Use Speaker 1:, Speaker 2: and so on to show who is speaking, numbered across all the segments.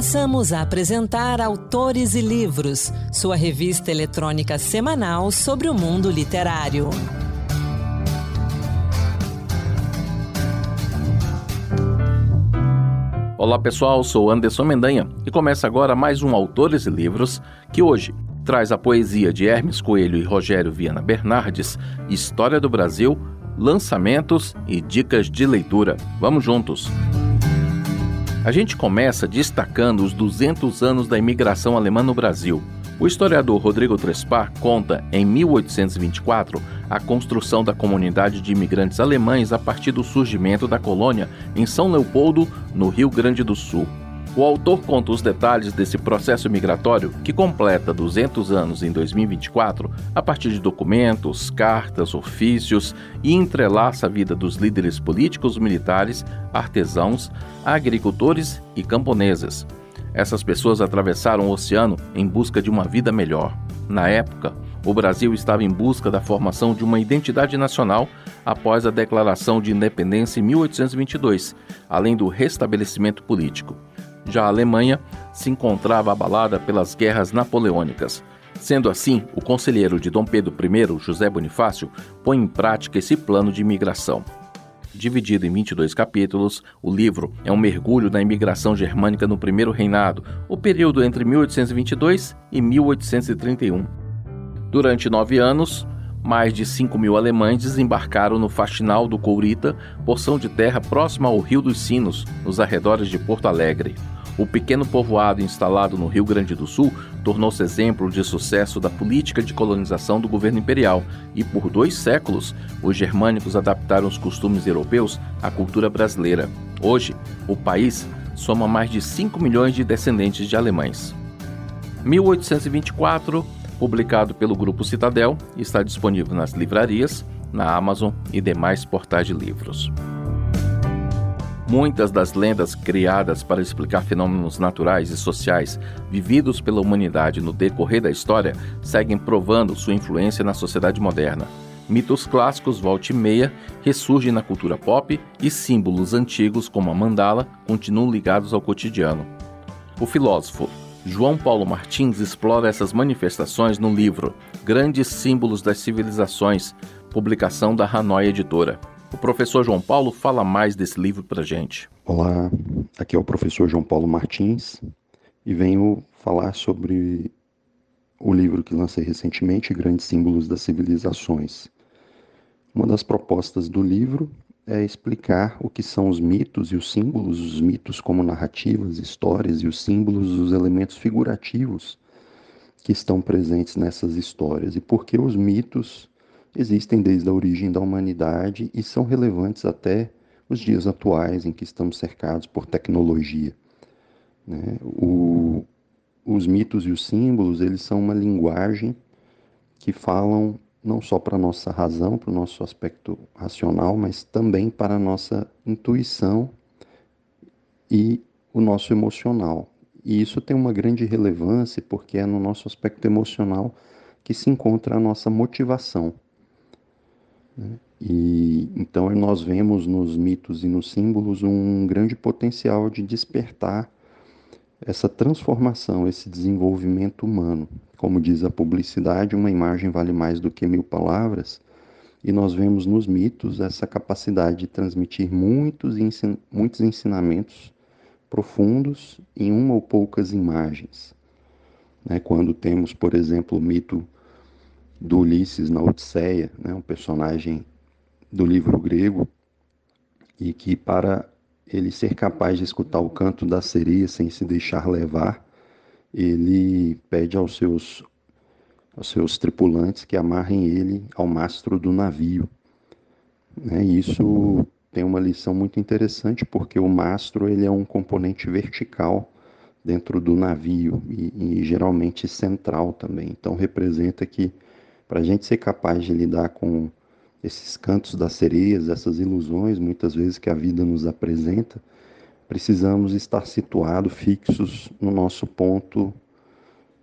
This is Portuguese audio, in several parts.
Speaker 1: Passamos a apresentar Autores e Livros, sua revista eletrônica semanal sobre o mundo literário.
Speaker 2: Olá pessoal, sou Anderson Mendanha e começa agora mais um Autores e Livros que hoje traz a poesia de Hermes Coelho e Rogério Viana Bernardes, História do Brasil, lançamentos e dicas de leitura. Vamos juntos! A gente começa destacando os 200 anos da imigração alemã no Brasil. O historiador Rodrigo Trespar conta, em 1824, a construção da comunidade de imigrantes alemães a partir do surgimento da colônia em São Leopoldo, no Rio Grande do Sul. O autor conta os detalhes desse processo migratório que completa 200 anos em 2024 a partir de documentos, cartas, ofícios e entrelaça a vida dos líderes políticos, militares, artesãos, agricultores e camponeses. Essas pessoas atravessaram o oceano em busca de uma vida melhor. Na época, o Brasil estava em busca da formação de uma identidade nacional após a declaração de independência em 1822, além do restabelecimento político. Já a Alemanha se encontrava abalada pelas guerras napoleônicas. Sendo assim, o conselheiro de Dom Pedro I, José Bonifácio, põe em prática esse plano de imigração. Dividido em 22 capítulos, o livro é um mergulho na imigração germânica no primeiro reinado, o período entre 1822 e 1831. Durante nove anos, mais de 5 mil alemães desembarcaram no Faxinal do Courita, porção de terra próxima ao Rio dos Sinos, nos arredores de Porto Alegre. O pequeno povoado instalado no Rio Grande do Sul tornou-se exemplo de sucesso da política de colonização do governo imperial e, por dois séculos, os germânicos adaptaram os costumes europeus à cultura brasileira. Hoje, o país soma mais de 5 milhões de descendentes de alemães. 1824 publicado pelo Grupo Citadel está disponível nas livrarias, na Amazon e demais portais de livros. Muitas das lendas criadas para explicar fenômenos naturais e sociais vividos pela humanidade no decorrer da história seguem provando sua influência na sociedade moderna. Mitos clássicos volta e meia ressurgem na cultura pop e símbolos antigos como a mandala continuam ligados ao cotidiano. O filósofo João Paulo Martins explora essas manifestações no livro Grandes Símbolos das Civilizações, publicação da Hanoi Editora. O professor João Paulo fala mais desse livro para gente.
Speaker 3: Olá, aqui é o professor João Paulo Martins e venho falar sobre o livro que lancei recentemente, Grandes Símbolos das Civilizações. Uma das propostas do livro é explicar o que são os mitos e os símbolos, os mitos como narrativas, histórias e os símbolos, os elementos figurativos que estão presentes nessas histórias e por que os mitos existem desde a origem da humanidade e são relevantes até os dias atuais em que estamos cercados por tecnologia. Né? O, os mitos e os símbolos eles são uma linguagem que falam não só para a nossa razão, para o nosso aspecto racional, mas também para a nossa intuição e o nosso emocional. E isso tem uma grande relevância porque é no nosso aspecto emocional que se encontra a nossa motivação. Né? E então nós vemos nos mitos e nos símbolos um grande potencial de despertar essa transformação, esse desenvolvimento humano. Como diz a publicidade, uma imagem vale mais do que mil palavras, e nós vemos nos mitos essa capacidade de transmitir muitos, ensin muitos ensinamentos profundos em uma ou poucas imagens. Né? Quando temos, por exemplo, o mito do Ulisses na Odisseia, né? um personagem do livro grego, e que para ele ser capaz de escutar o canto da sereia sem se deixar levar, ele pede aos seus, aos seus tripulantes que amarrem ele ao mastro do navio. Né? Isso tem uma lição muito interessante porque o mastro ele é um componente vertical dentro do navio e, e geralmente central também. Então representa que para a gente ser capaz de lidar com esses cantos das sereias, essas ilusões muitas vezes que a vida nos apresenta, precisamos estar situados, fixos no nosso ponto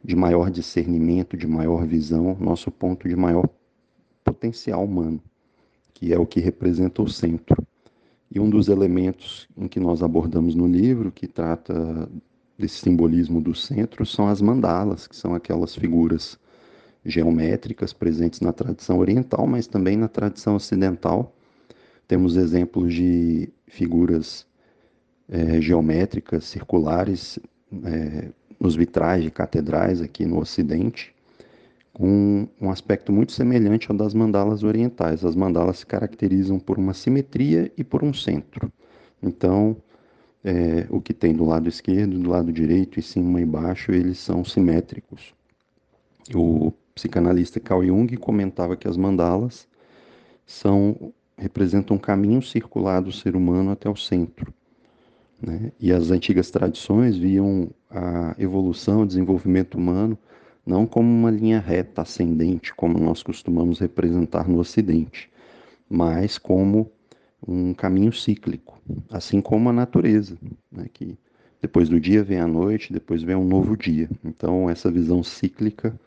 Speaker 3: de maior discernimento, de maior visão, nosso ponto de maior potencial humano, que é o que representa o centro. E um dos elementos em que nós abordamos no livro, que trata desse simbolismo do centro são as mandalas, que são aquelas figuras geométricas presentes na tradição oriental, mas também na tradição ocidental. Temos exemplos de figuras é, geométricas circulares é, nos vitrais de catedrais aqui no Ocidente, com um aspecto muito semelhante ao das mandalas orientais. As mandalas se caracterizam por uma simetria e por um centro. Então, é, o que tem do lado esquerdo, do lado direito, e cima e baixo, eles são simétricos. O psicanalista Carl Jung comentava que as mandalas são representam um caminho circular do ser humano até o centro. Né? E as antigas tradições viam a evolução, o desenvolvimento humano não como uma linha reta ascendente, como nós costumamos representar no Ocidente, mas como um caminho cíclico, assim como a natureza, né? que depois do dia vem a noite, depois vem um novo dia. Então, essa visão cíclica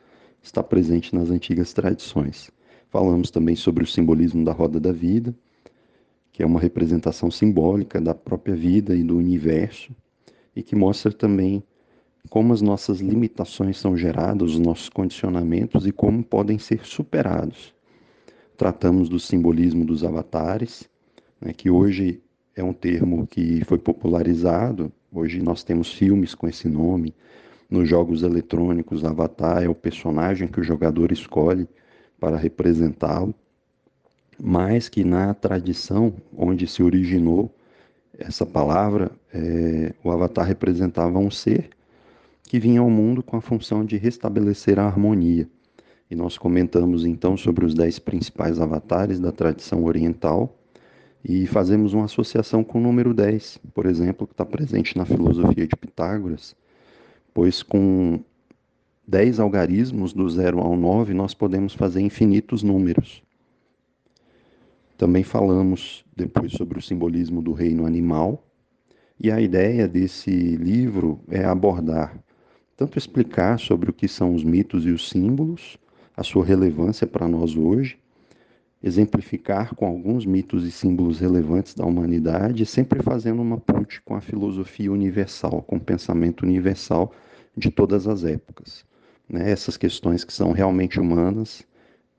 Speaker 3: está presente nas antigas tradições. Falamos também sobre o simbolismo da roda da vida, que é uma representação simbólica da própria vida e do universo, e que mostra também como as nossas limitações são geradas, os nossos condicionamentos e como podem ser superados. Tratamos do simbolismo dos avatares, né, que hoje é um termo que foi popularizado, hoje nós temos filmes com esse nome, nos jogos eletrônicos, Avatar é o personagem que o jogador escolhe para representá-lo, mas que na tradição onde se originou essa palavra, é, o Avatar representava um ser que vinha ao mundo com a função de restabelecer a harmonia. E nós comentamos então sobre os dez principais avatares da tradição oriental e fazemos uma associação com o número 10, por exemplo, que está presente na filosofia de Pitágoras, pois com 10 algarismos do 0 ao 9 nós podemos fazer infinitos números. Também falamos depois sobre o simbolismo do reino animal, e a ideia desse livro é abordar tanto explicar sobre o que são os mitos e os símbolos, a sua relevância para nós hoje, exemplificar com alguns mitos e símbolos relevantes da humanidade, sempre fazendo uma ponte com a filosofia universal, com o pensamento universal de todas as épocas. Né? Essas questões que são realmente humanas,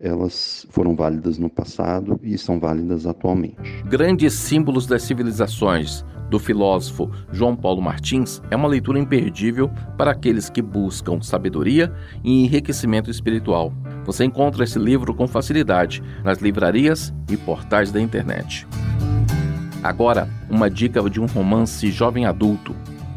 Speaker 3: elas foram válidas no passado e são válidas atualmente.
Speaker 2: Grandes símbolos das civilizações, do filósofo João Paulo Martins, é uma leitura imperdível para aqueles que buscam sabedoria e enriquecimento espiritual. Você encontra esse livro com facilidade nas livrarias e portais da internet. Agora, uma dica de um romance jovem adulto.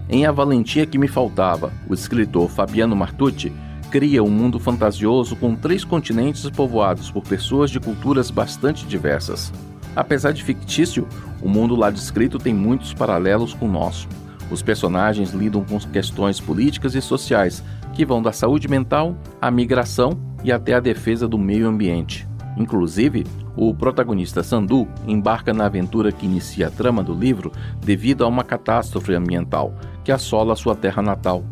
Speaker 2: Em A Valentia que Me Faltava, o escritor Fabiano Martucci cria um mundo fantasioso com três continentes povoados por pessoas de culturas bastante diversas. Apesar de fictício, o mundo lá descrito tem muitos paralelos com o nosso. Os personagens lidam com questões políticas e sociais que vão da saúde mental à migração e até a defesa do meio ambiente. Inclusive, o protagonista Sandu embarca na aventura que inicia a trama do livro devido a uma catástrofe ambiental que assola sua terra natal.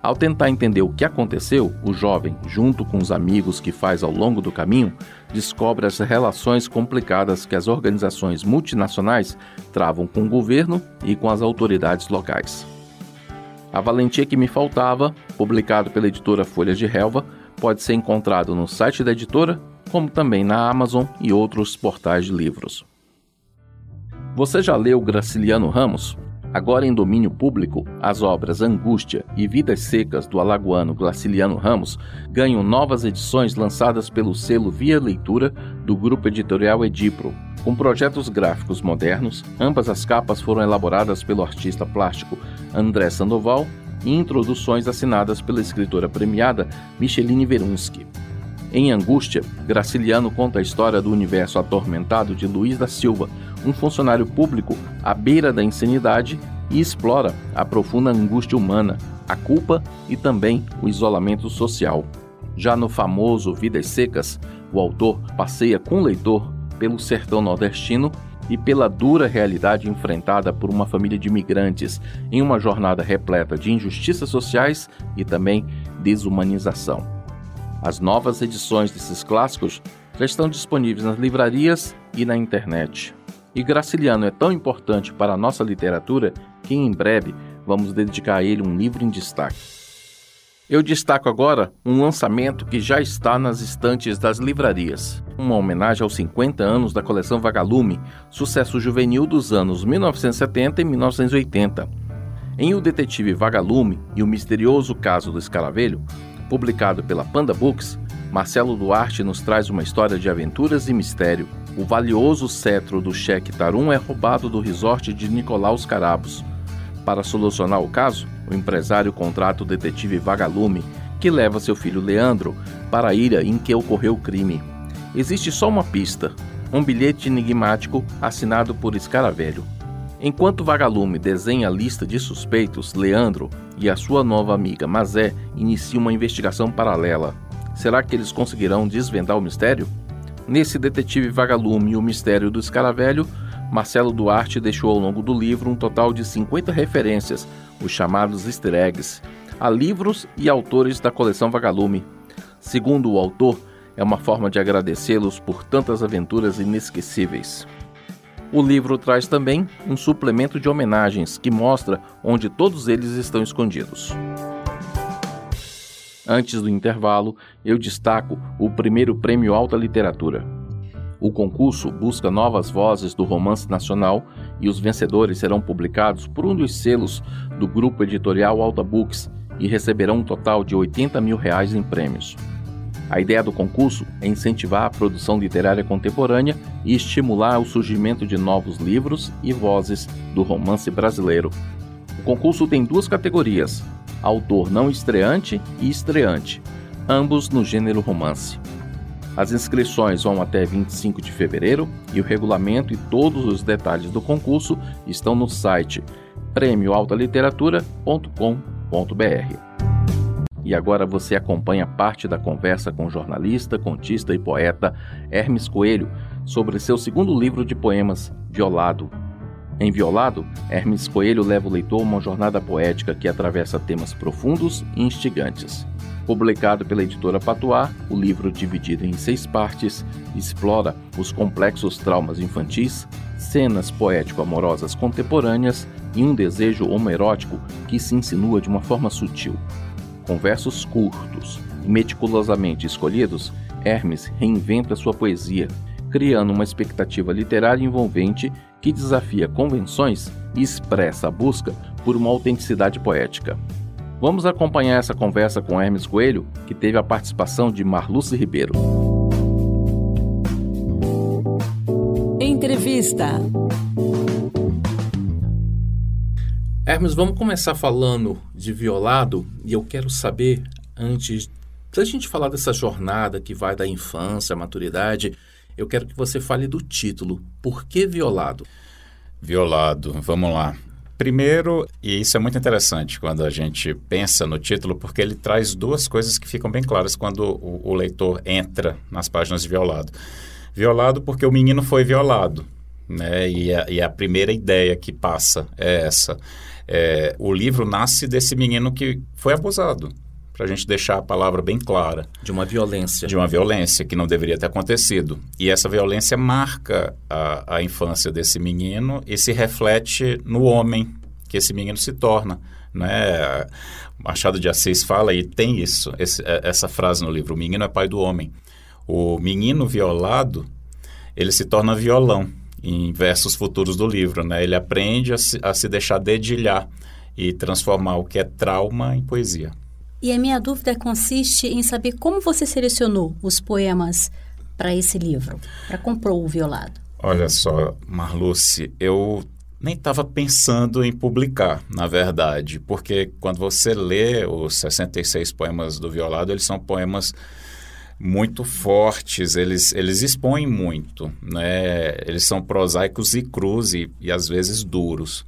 Speaker 2: Ao tentar entender o que aconteceu, o jovem, junto com os amigos que faz ao longo do caminho, descobre as relações complicadas que as organizações multinacionais travam com o governo e com as autoridades locais. A Valentia que Me Faltava, publicado pela editora Folhas de Relva, pode ser encontrado no site da editora, como também na Amazon e outros portais de livros. Você já leu Graciliano Ramos? Agora em domínio público, as obras Angústia e Vidas Secas do alagoano Graciliano Ramos ganham novas edições lançadas pelo selo Via Leitura do grupo editorial Edipro. Com projetos gráficos modernos, ambas as capas foram elaboradas pelo artista plástico André Sandoval e introduções assinadas pela escritora premiada Micheline Verunsky. Em Angústia, Graciliano conta a história do universo atormentado de Luiz da Silva, um funcionário público à beira da insanidade e explora a profunda angústia humana, a culpa e também o isolamento social. Já no famoso Vidas Secas, o autor passeia com o leitor pelo sertão nordestino e pela dura realidade enfrentada por uma família de imigrantes em uma jornada repleta de injustiças sociais e também desumanização. As novas edições desses clássicos já estão disponíveis nas livrarias e na internet. E Graciliano é tão importante para a nossa literatura que em breve vamos dedicar a ele um livro em destaque. Eu destaco agora um lançamento que já está nas estantes das livrarias. Uma homenagem aos 50 anos da coleção Vagalume, sucesso juvenil dos anos 1970 e 1980. Em O Detetive Vagalume e o Misterioso Caso do Escaravelho, publicado pela Panda Books, Marcelo Duarte nos traz uma história de aventuras e mistério. O valioso cetro do cheque Tarum é roubado do resort de Nicolaus Carabos. Para solucionar o caso, o empresário contrata o detetive Vagalume, que leva seu filho Leandro para a ilha em que ocorreu o crime. Existe só uma pista: um bilhete enigmático assinado por Escaravelho. Enquanto Vagalume desenha a lista de suspeitos, Leandro e a sua nova amiga Mazé iniciam uma investigação paralela. Será que eles conseguirão desvendar o mistério? Nesse Detetive Vagalume e o Mistério do Escaravelho, Marcelo Duarte deixou ao longo do livro um total de 50 referências, os chamados easter eggs, a livros e autores da coleção Vagalume. Segundo o autor, é uma forma de agradecê-los por tantas aventuras inesquecíveis. O livro traz também um suplemento de homenagens que mostra onde todos eles estão escondidos. Antes do intervalo, eu destaco o primeiro Prêmio Alta Literatura. O concurso busca novas vozes do romance nacional e os vencedores serão publicados por um dos selos do grupo editorial Alta Books e receberão um total de 80 mil reais em prêmios. A ideia do concurso é incentivar a produção literária contemporânea e estimular o surgimento de novos livros e vozes do romance brasileiro. O concurso tem duas categorias: autor não estreante e estreante, ambos no gênero romance. As inscrições vão até 25 de fevereiro e o regulamento e todos os detalhes do concurso estão no site prêmioaltaliteratura.com.br. E agora você acompanha parte da conversa com o jornalista, contista e poeta Hermes Coelho sobre seu segundo livro de poemas, Violado. Em Violado, Hermes Coelho leva o leitor uma jornada poética que atravessa temas profundos e instigantes. Publicado pela editora Patois, o livro, dividido em seis partes, explora os complexos traumas infantis, cenas poético-amorosas contemporâneas e um desejo homoerótico que se insinua de uma forma sutil. Com versos curtos e meticulosamente escolhidos, Hermes reinventa sua poesia, criando uma expectativa literária envolvente que desafia convenções e expressa a busca por uma autenticidade poética. Vamos acompanhar essa conversa com Hermes Coelho, que teve a participação de Marluce Ribeiro.
Speaker 1: Entrevista.
Speaker 2: Hermes, vamos começar falando de violado e eu quero saber, antes da gente falar dessa jornada que vai da infância à maturidade, eu quero que você fale do título. Por que violado?
Speaker 4: Violado, vamos lá. Primeiro, e isso é muito interessante quando a gente pensa no título, porque ele traz duas coisas que ficam bem claras quando o, o leitor entra nas páginas de Violado. Violado porque o menino foi violado, né? E a, e a primeira ideia que passa é essa. É, o livro nasce desse menino que foi abusado, para a gente deixar a palavra bem clara.
Speaker 2: De uma violência.
Speaker 4: De uma violência que não deveria ter acontecido. E essa violência marca a, a infância desse menino e se reflete no homem que esse menino se torna. Né? Machado de Assis fala e tem isso, esse, é, essa frase no livro: o menino é pai do homem. O menino violado, ele se torna violão em versos futuros do livro. Né? Ele aprende a se, a se deixar dedilhar e transformar o que é trauma em poesia.
Speaker 5: E a minha dúvida consiste em saber como você selecionou os poemas para esse livro, para comprar o violado.
Speaker 4: Olha só, Marluce, eu nem estava pensando em publicar, na verdade, porque quando você lê os 66 poemas do Violado, eles são poemas muito fortes, eles, eles expõem muito, né? eles são prosaicos e crus e, e às vezes duros.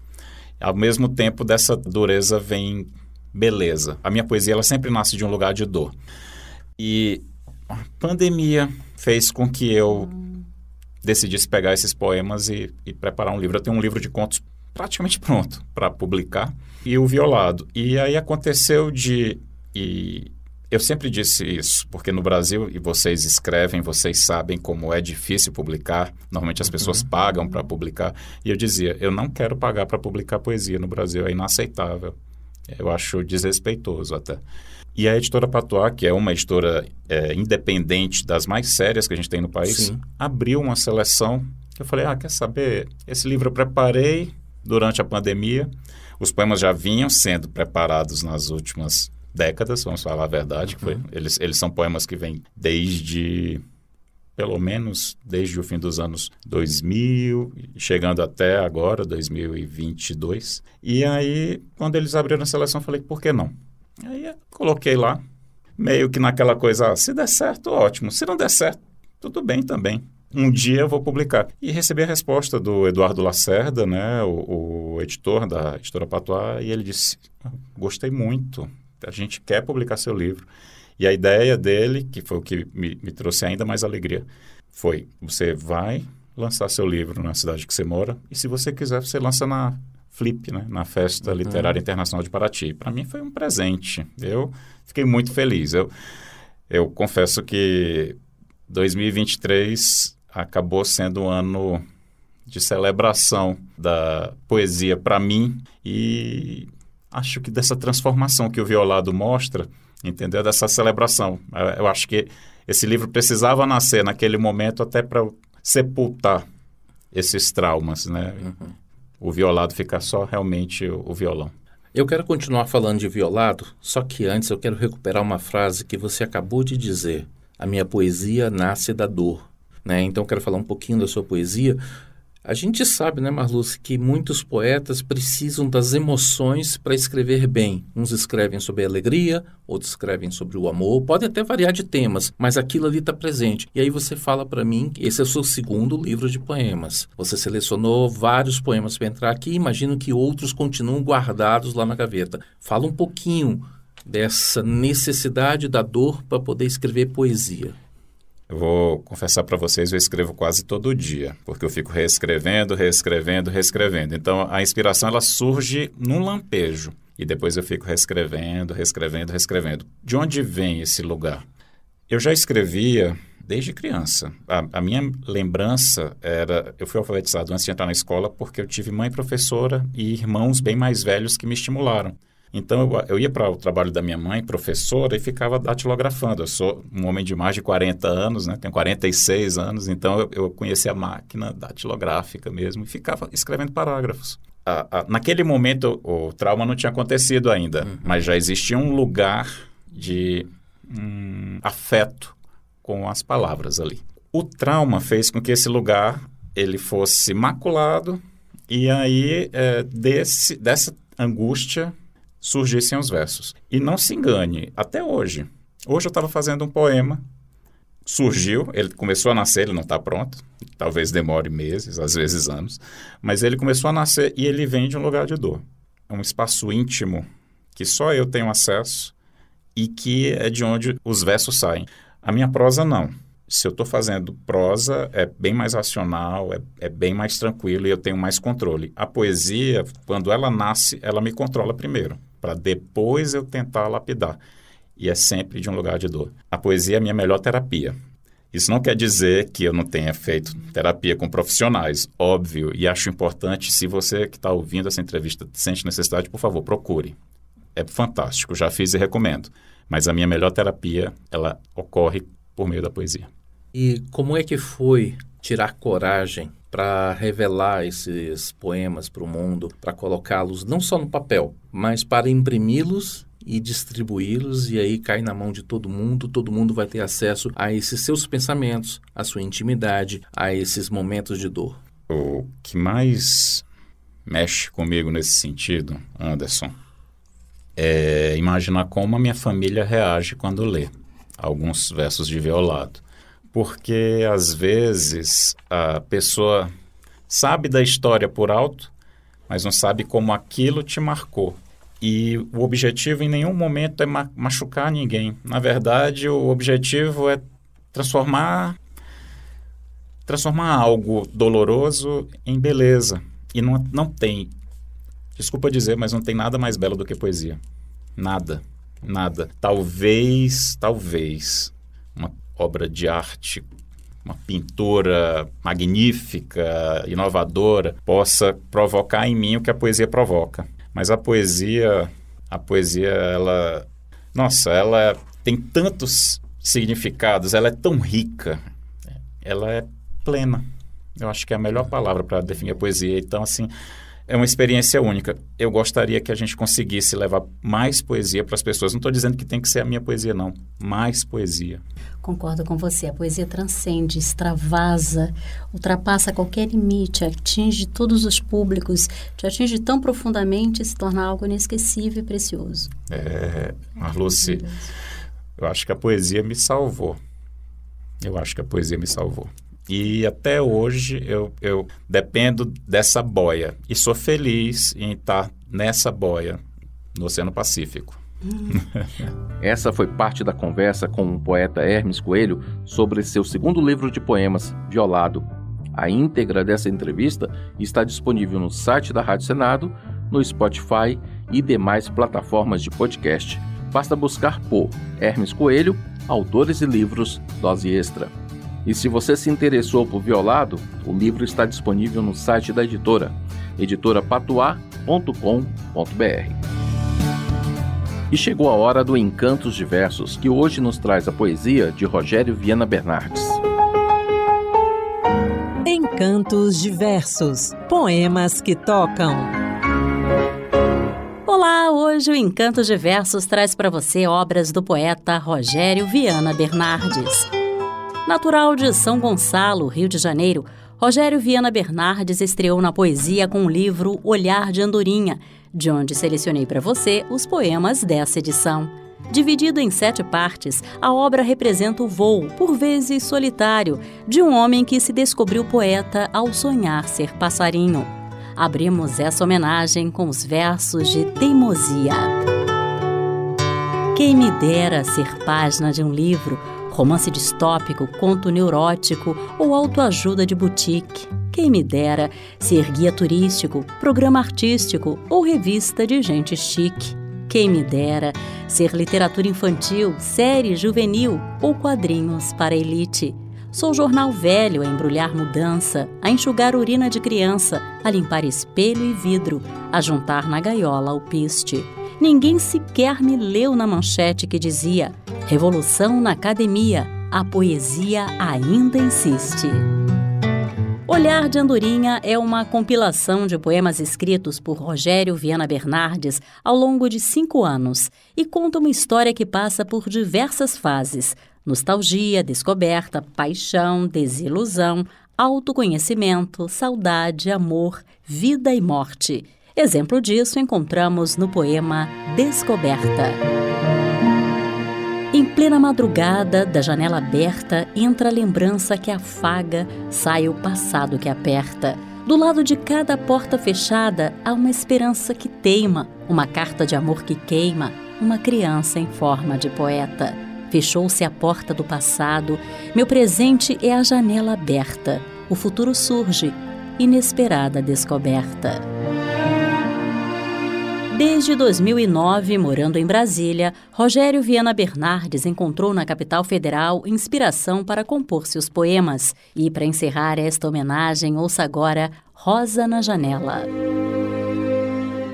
Speaker 4: Ao mesmo tempo, dessa dureza vem beleza. A minha poesia ela sempre nasce de um lugar de dor. E a pandemia fez com que eu decidisse pegar esses poemas e, e, preparar um livro. Eu tenho um livro de contos praticamente pronto para publicar e o violado. E aí aconteceu de e eu sempre disse isso, porque no Brasil, e vocês escrevem, vocês sabem como é difícil publicar. Normalmente as uhum. pessoas pagam para publicar. E eu dizia, eu não quero pagar para publicar poesia no Brasil, é inaceitável. Eu acho desrespeitoso até. E a editora Patois, que é uma editora é, independente das mais sérias que a gente tem no país, Sim. abriu uma seleção. Eu falei, ah, quer saber? Esse livro eu preparei durante a pandemia. Os poemas já vinham sendo preparados nas últimas décadas, vamos falar a verdade. Que foi, uhum. eles, eles são poemas que vêm desde, pelo menos, desde o fim dos anos 2000, chegando até agora, 2022. E aí, quando eles abriram a seleção, eu falei, por que não? Aí coloquei lá, meio que naquela coisa, ah, se der certo, ótimo. Se não der certo, tudo bem também. Um dia eu vou publicar. E recebi a resposta do Eduardo Lacerda, né, o, o editor da editora Patois, e ele disse: Gostei muito, a gente quer publicar seu livro. E a ideia dele, que foi o que me, me trouxe ainda mais alegria, foi: você vai lançar seu livro na cidade que você mora, e se você quiser, você lança na Flip, né, na Festa uhum. Literária Internacional de Paraty. Para mim foi um presente. Eu fiquei muito feliz. Eu, eu confesso que 2023 acabou sendo um ano de celebração da poesia para mim e acho que dessa transformação que o Violado mostra, entendeu? Dessa celebração. Eu acho que esse livro precisava nascer naquele momento até para sepultar esses traumas, né? Uhum. O violado ficar só realmente o, o violão.
Speaker 2: Eu quero continuar falando de violado, só que antes eu quero recuperar uma frase que você acabou de dizer. A minha poesia nasce da dor. Né? Então, eu quero falar um pouquinho da sua poesia, a gente sabe, né, Marluce, que muitos poetas precisam das emoções para escrever bem. Uns escrevem sobre a alegria, outros escrevem sobre o amor, pode até variar de temas, mas aquilo ali está presente. E aí você fala para mim que esse é o seu segundo livro de poemas. Você selecionou vários poemas para entrar aqui, imagino que outros continuam guardados lá na gaveta. Fala um pouquinho dessa necessidade da dor para poder escrever poesia.
Speaker 4: Eu vou confessar para vocês, eu escrevo quase todo dia, porque eu fico reescrevendo, reescrevendo, reescrevendo. Então, a inspiração ela surge num lampejo e depois eu fico reescrevendo, reescrevendo, reescrevendo. De onde vem esse lugar? Eu já escrevia desde criança. A, a, minha lembrança era... Eu fui alfabetizado antes de entrar na escola porque eu tive mãe professora e irmãos bem mais velhos que me estimularam. Então, eu, eu ia para o trabalho da minha mãe, professora, e ficava datilografando. Eu sou um homem de mais de 40 anos, né? tenho 46 anos, então eu, eu conheci a máquina datilográfica mesmo e ficava escrevendo parágrafos. naquele momento, o, trauma não tinha acontecido ainda, uhum. mas já existia um lugar de um, afeto com as palavras ali. O trauma fez com que esse lugar ele fosse maculado e aí é, desse, dessa angústia surgissem os versos. E não se engane, até hoje. Hoje eu estava fazendo um poema, surgiu, ele começou a nascer, ele não está pronto, talvez demore meses, às vezes anos, mas ele começou a nascer e ele vem de um lugar de dor. É um espaço íntimo que só eu tenho acesso e que é de onde os versos saem. A minha prosa não. Se eu estou fazendo prosa, é bem mais racional, é, é bem mais tranquilo e eu tenho mais controle. A poesia, quando ela nasce, ela me controla primeiro para depois eu tentar lapidar. E é sempre de um lugar de dor. A poesia é a minha melhor terapia. Isso não quer dizer que eu não tenha feito terapia com profissionais, óbvio, e acho importante, se você que está ouvindo essa entrevista sente necessidade, por favor, procure. É fantástico, já fiz e recomendo. Mas a minha melhor terapia, ela ocorre por meio da poesia.
Speaker 2: E como é que foi tirar coragem para revelar esses poemas para o mundo, para colocá-los não só no papel, mas para imprimi-los e distribuí-los e aí cai na mão de todo mundo, todo mundo vai ter acesso a esses seus pensamentos, a sua intimidade, a esses momentos de dor.
Speaker 4: O que mais mexe comigo nesse sentido, Anderson, é imaginar como a minha família reage quando lê alguns versos de violado porque às vezes a pessoa sabe da história por alto, mas não sabe como aquilo te marcou. E o objetivo em nenhum momento é ma machucar ninguém. Na verdade, o objetivo é transformar transformar algo doloroso em beleza. E não, não tem, desculpa dizer, mas não tem nada mais belo do que poesia. Nada. Nada. Talvez, talvez, obra de arte, uma pintura magnífica, inovadora, possa provocar em mim o que a poesia provoca. Mas a poesia, a poesia, ela, nossa, ela tem tantos significados, ela é tão rica, ela é plena. Eu acho que é a melhor palavra para definir a poesia. Então, assim, é uma experiência única. Eu gostaria que a gente conseguisse levar mais poesia para as pessoas. Não estou dizendo que tem que ser a minha poesia, não. Mais poesia.
Speaker 5: Concordo com você. A poesia transcende, extravasa, ultrapassa qualquer limite, atinge todos os públicos, te atinge tão profundamente e se torna algo inesquecível e precioso.
Speaker 4: É, Marluce, eu acho que a poesia me salvou. Eu acho que a poesia me salvou. E até hoje eu, eu dependo dessa boia. E sou feliz em estar nessa boia no Oceano Pacífico.
Speaker 2: Essa foi parte da conversa com o poeta Hermes Coelho sobre seu segundo livro de poemas, Violado. A íntegra dessa entrevista está disponível no site da Rádio Senado, no Spotify e demais plataformas de podcast. Basta buscar por Hermes Coelho, Autores e Livros, Dose Extra. E se você se interessou por Violado, o livro está disponível no site da editora, editorapatuá.com.br. E chegou a hora do Encantos Diversos, que hoje nos traz a poesia de Rogério Viana Bernardes.
Speaker 1: Encantos Diversos Poemas que tocam.
Speaker 5: Olá, hoje o Encantos Diversos traz para você obras do poeta Rogério Viana Bernardes. Natural de São Gonçalo, Rio de Janeiro, Rogério Viana Bernardes estreou na poesia com o livro Olhar de Andorinha, de onde selecionei para você os poemas dessa edição. Dividido em sete partes, a obra representa o voo, por vezes solitário, de um homem que se descobriu poeta ao sonhar ser passarinho. Abrimos essa homenagem com os versos de Teimosia. Quem me dera ser página de um livro romance distópico, conto neurótico ou autoajuda de boutique. Quem me dera ser guia turístico, programa artístico ou revista de gente chique. Quem me dera ser literatura infantil, série juvenil ou quadrinhos para elite. Sou jornal velho a embrulhar mudança, a enxugar urina de criança, a limpar espelho e vidro, a juntar na gaiola o piste. Ninguém sequer me leu na manchete que dizia Revolução na Academia, a poesia ainda insiste. Olhar de Andorinha é uma compilação de poemas escritos por Rogério Viana Bernardes ao longo de cinco anos e conta uma história que passa por diversas fases: nostalgia, descoberta, paixão, desilusão, autoconhecimento, saudade, amor, vida e morte. Exemplo disso encontramos no poema Descoberta. Em plena madrugada, da janela aberta, entra a lembrança que afaga, sai o passado que aperta. Do lado de cada porta fechada há uma esperança que teima, uma carta de amor que queima, uma criança em forma de poeta. Fechou-se a porta do passado, meu presente é a janela aberta. O futuro surge, inesperada descoberta. Desde 2009, morando em Brasília, Rogério Viana Bernardes encontrou na capital federal inspiração para compor seus poemas. E para encerrar esta homenagem, ouça agora Rosa na Janela.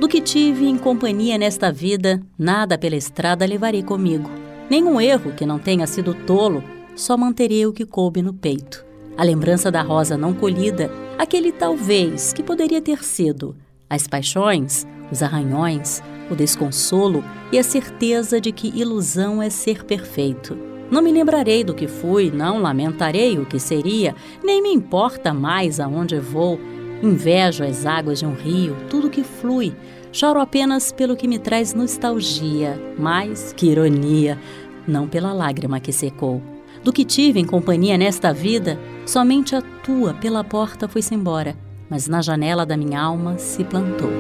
Speaker 5: Do que tive em companhia nesta vida, nada pela estrada levarei comigo. Nenhum erro que não tenha sido tolo, só manterei o que coube no peito. A lembrança da rosa não colhida, aquele talvez que poderia ter sido. As paixões, os arranhões, o desconsolo e a certeza de que ilusão é ser perfeito. Não me lembrarei do que fui, não lamentarei o que seria, nem me importa mais aonde vou. Invejo as águas de um rio, tudo que flui. Choro apenas pelo que me traz nostalgia, mas que ironia, não pela lágrima que secou. Do que tive em companhia nesta vida, somente a tua pela porta foi-se embora, mas na janela da minha alma se plantou.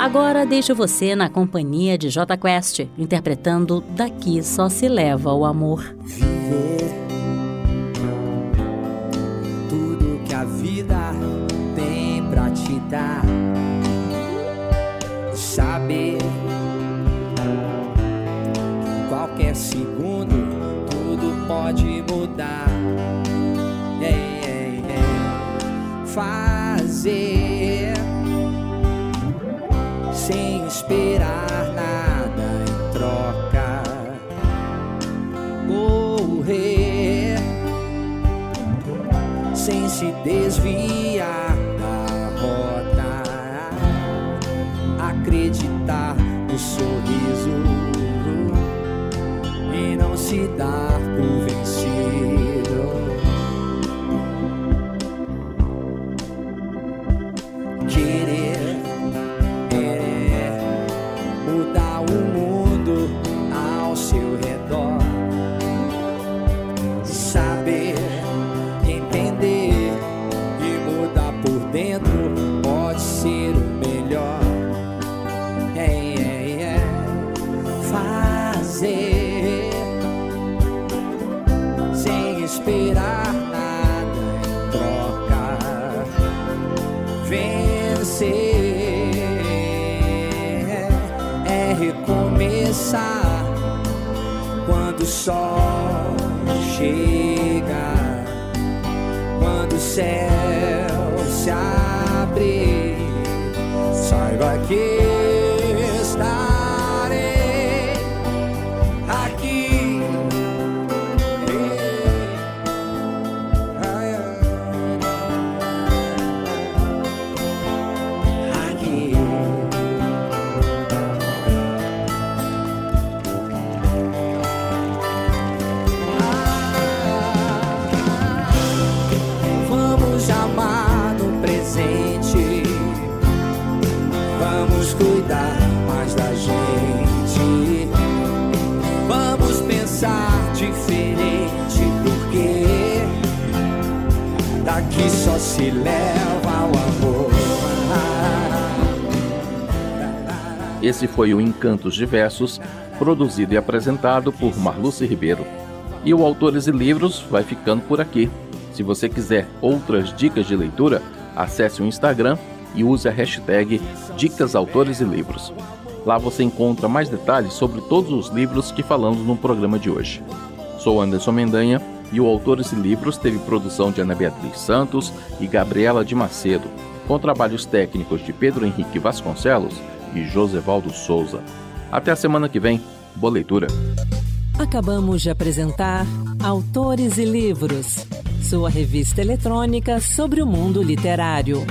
Speaker 5: Agora deixo você na companhia de J Quest, interpretando Daqui Só Se Leva o Amor.
Speaker 6: Viver tudo que a vida tem pra te dar. Saber que qualquer segundo tudo pode mudar. Fazer sem se desviar da rota, acreditar no sorriso e não se dar recomeçar quando o sol chega, quando o céu se abre. Saiba que daqui só se leva o amor.
Speaker 2: Esse foi o Encantos Diversos, produzido e apresentado por Marluce Ribeiro. E o Autores e Livros vai ficando por aqui. Se você quiser outras dicas de leitura, acesse o Instagram e use a hashtag Dicas Autores e Livros. Lá você encontra mais detalhes sobre todos os livros que falamos no programa de hoje. Sou Anderson Mendanha e o Autores e Livros teve produção de Ana Beatriz Santos e Gabriela de Macedo, com trabalhos técnicos de Pedro Henrique Vasconcelos e Josevaldo Souza. Até a semana que vem. Boa leitura.
Speaker 1: Acabamos de apresentar Autores e Livros, sua revista eletrônica sobre o mundo literário.